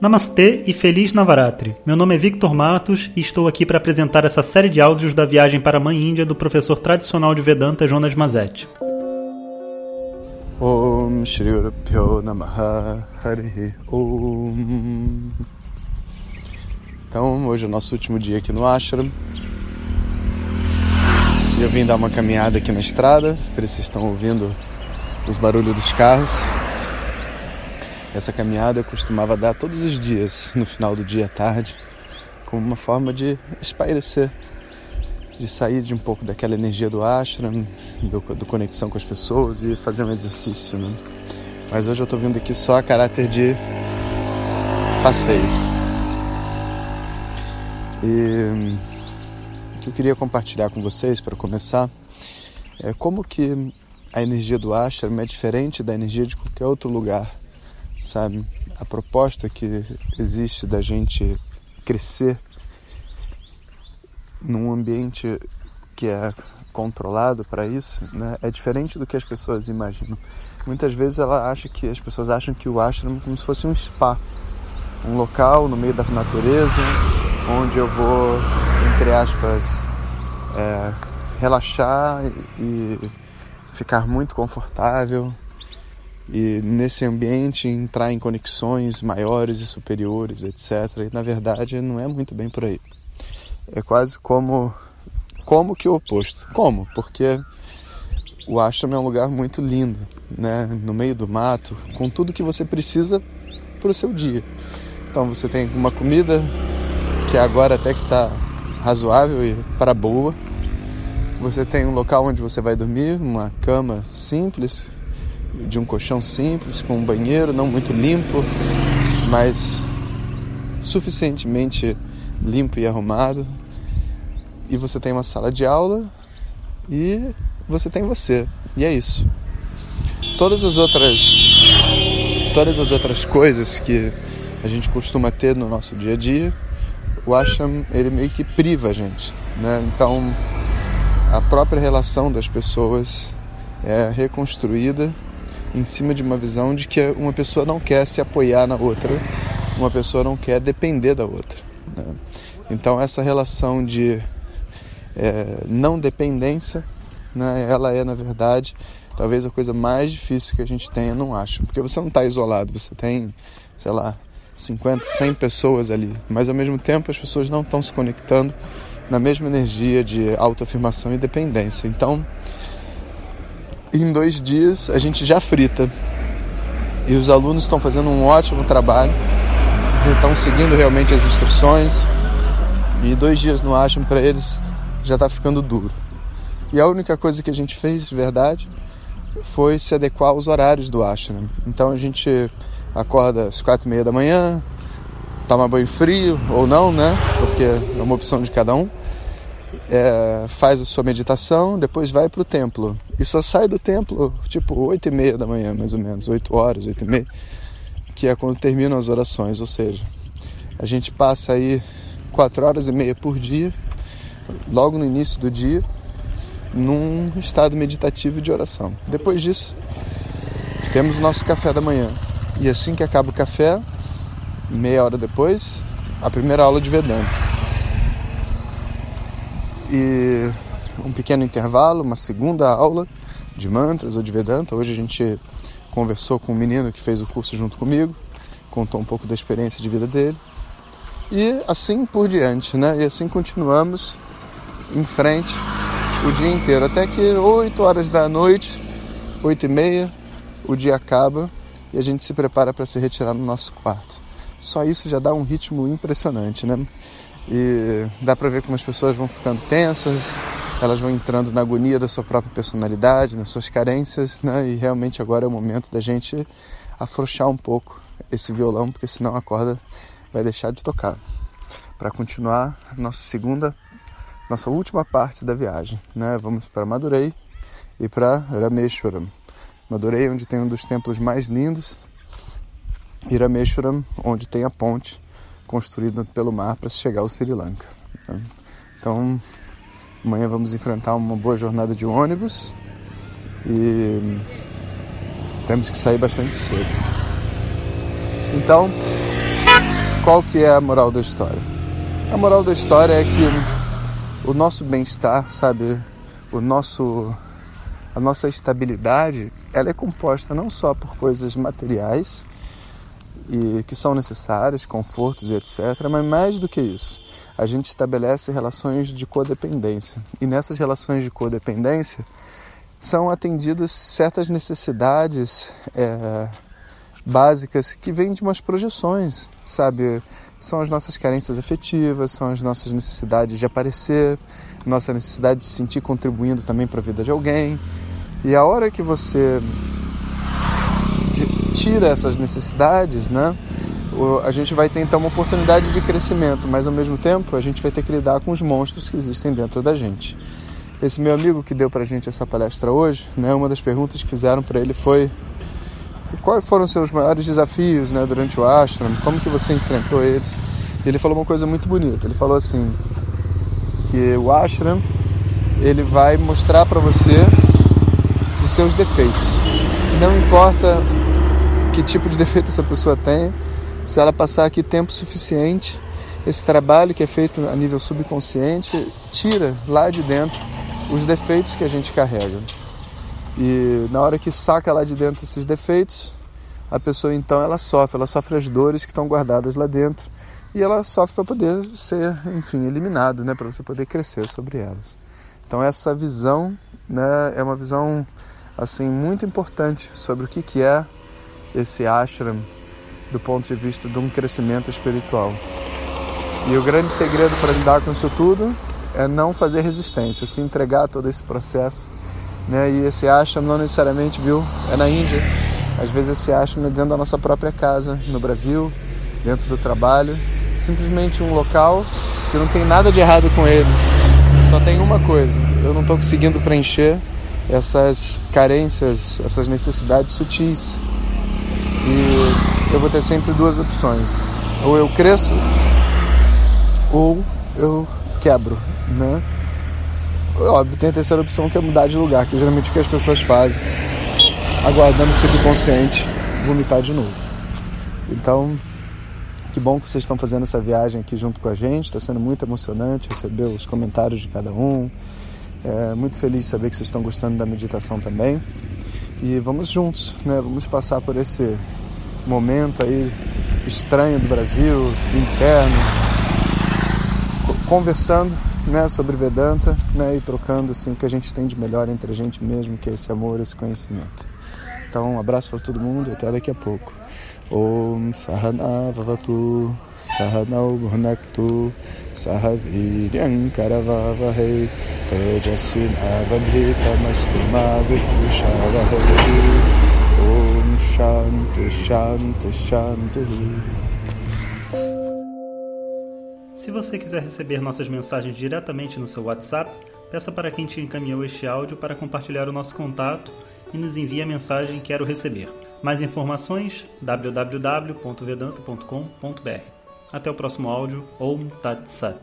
Namastê e Feliz Navaratri. Meu nome é Victor Matos e estou aqui para apresentar essa série de áudios da viagem para a Mãe Índia do professor tradicional de Vedanta Jonas Mazetti. Om Shri Om. Então, hoje é o nosso último dia aqui no Ashram. Eu vim dar uma caminhada aqui na estrada, vocês estão ouvindo os barulhos dos carros. Essa caminhada eu costumava dar todos os dias, no final do dia à tarde, como uma forma de espairecer, de sair de um pouco daquela energia do ashram, do, do conexão com as pessoas e fazer um exercício. Né? Mas hoje eu estou vindo aqui só a caráter de passeio. E o que eu queria compartilhar com vocês para começar é como que a energia do ashram é diferente da energia de qualquer outro lugar sabe? A proposta que existe da gente crescer num ambiente que é controlado para isso, né, é diferente do que as pessoas imaginam. Muitas vezes ela acha que as pessoas acham que o ashram é como se fosse um spa, um local no meio da natureza onde eu vou, entre aspas, é, relaxar e ficar muito confortável, e nesse ambiente entrar em conexões maiores e superiores, etc. E na verdade não é muito bem por aí. É quase como como que o oposto. Como? Porque o ashram é um lugar muito lindo, né? No meio do mato, com tudo que você precisa para o seu dia. Então você tem uma comida que agora até que está razoável e para boa. Você tem um local onde você vai dormir, uma cama simples, de um colchão simples, com um banheiro não muito limpo, mas suficientemente limpo e arrumado. E você tem uma sala de aula e você tem você. E é isso. Todas as outras todas as outras coisas que a gente costuma ter no nosso dia a dia, o Ashram ele meio que priva a gente, né? Então a própria relação das pessoas é reconstruída em cima de uma visão de que uma pessoa não quer se apoiar na outra, uma pessoa não quer depender da outra. Né? Então essa relação de é, não dependência, né, ela é na verdade talvez a coisa mais difícil que a gente tenha, não acho, porque você não está isolado, você tem, sei lá, 50, 100 pessoas ali, mas ao mesmo tempo as pessoas não estão se conectando na mesma energia de autoafirmação e dependência. Então em dois dias a gente já frita. E os alunos estão fazendo um ótimo trabalho, estão seguindo realmente as instruções. E dois dias no Ashram para eles já está ficando duro. E a única coisa que a gente fez de verdade foi se adequar aos horários do Ashram. Então a gente acorda às quatro e meia da manhã, toma banho frio ou não, né? Porque é uma opção de cada um é, faz a sua meditação, depois vai para o templo. E só sai do templo tipo 8 e meia da manhã, mais ou menos, 8 horas, 8 e meia, que é quando terminam as orações. Ou seja, a gente passa aí 4 horas e meia por dia, logo no início do dia, num estado meditativo de oração. Depois disso, temos o nosso café da manhã. E assim que acaba o café, meia hora depois, a primeira aula de Vedanta e um pequeno intervalo, uma segunda aula de mantras ou de Vedanta. Hoje a gente conversou com um menino que fez o curso junto comigo, contou um pouco da experiência de vida dele. E assim por diante, né? E assim continuamos em frente o dia inteiro, até que 8 horas da noite, 8 e meia, o dia acaba e a gente se prepara para se retirar no nosso quarto. Só isso já dá um ritmo impressionante, né? E dá para ver como as pessoas vão ficando tensas, elas vão entrando na agonia da sua própria personalidade, nas suas carências, né? E realmente agora é o momento da gente afrouxar um pouco esse violão, porque senão a corda vai deixar de tocar. Para continuar nossa segunda, nossa última parte da viagem, né? Vamos para Madurei e para Rameshwaram. Madurei, onde tem um dos templos mais lindos, e Rameshwaram, onde tem a ponte construída pelo mar para chegar ao Sri Lanka. Né? Então, amanhã vamos enfrentar uma boa jornada de ônibus e temos que sair bastante cedo. Então, qual que é a moral da história? A moral da história é que o nosso bem-estar, sabe, o nosso a nossa estabilidade, ela é composta não só por coisas materiais e que são necessárias, confortos e etc, mas mais do que isso, a gente estabelece relações de codependência. E nessas relações de codependência são atendidas certas necessidades é, básicas que vêm de umas projeções, sabe? São as nossas carências afetivas, são as nossas necessidades de aparecer, nossa necessidade de se sentir contribuindo também para a vida de alguém. E a hora que você tira essas necessidades, né? A gente vai ter então uma oportunidade de crescimento, mas ao mesmo tempo a gente vai ter que lidar com os monstros que existem dentro da gente. Esse meu amigo que deu pra gente essa palestra hoje, né, uma das perguntas que fizeram para ele foi quais foram seus maiores desafios né, durante o ashram, como que você enfrentou eles. E ele falou uma coisa muito bonita, ele falou assim, que o ashram ele vai mostrar para você os seus defeitos. Não importa que tipo de defeito essa pessoa tem, se ela passar aqui tempo suficiente, esse trabalho que é feito a nível subconsciente tira lá de dentro os defeitos que a gente carrega. E na hora que saca lá de dentro esses defeitos, a pessoa então ela sofre, ela sofre as dores que estão guardadas lá dentro e ela sofre para poder ser, enfim, eliminado, né, para você poder crescer sobre elas. Então essa visão, né, é uma visão assim muito importante sobre o que que é esse ashram do ponto de vista de um crescimento espiritual. E o grande segredo para lidar com isso tudo é não fazer resistência, se entregar a todo esse processo. Né? E esse ashram não necessariamente, viu, é na Índia. Às vezes esse ashram é dentro da nossa própria casa, no Brasil, dentro do trabalho. Simplesmente um local que não tem nada de errado com ele. Só tem uma coisa, eu não estou conseguindo preencher essas carências, essas necessidades sutis. E eu vou ter sempre duas opções. Ou eu cresço, ou eu quebro, né? Óbvio, tem a terceira opção que é mudar de lugar, que é geralmente o que as pessoas fazem, aguardando o subconsciente vomitar de novo. Então, que bom que vocês estão fazendo essa viagem aqui junto com a gente, está sendo muito emocionante receber os comentários de cada um. É, muito feliz de saber que vocês estão gostando da meditação também. E vamos juntos, né? Vamos passar por esse momento aí estranho do Brasil, interno, conversando né, sobre Vedanta né, e trocando assim, o que a gente tem de melhor entre a gente mesmo, que é esse amor, esse conhecimento. Então, um abraço para todo mundo até daqui a pouco. Om Sahana Vavatu Sahanau Bhunaktu Sahaviryam Karavavahe Mavitvishavahai Om Shanti Shanti Shanti se você quiser receber nossas mensagens diretamente no seu WhatsApp, peça para quem te encaminhou este áudio para compartilhar o nosso contato e nos envie a mensagem Quero Receber. Mais informações www.vedanta.com.br. Até o próximo áudio. Om Tat Sat.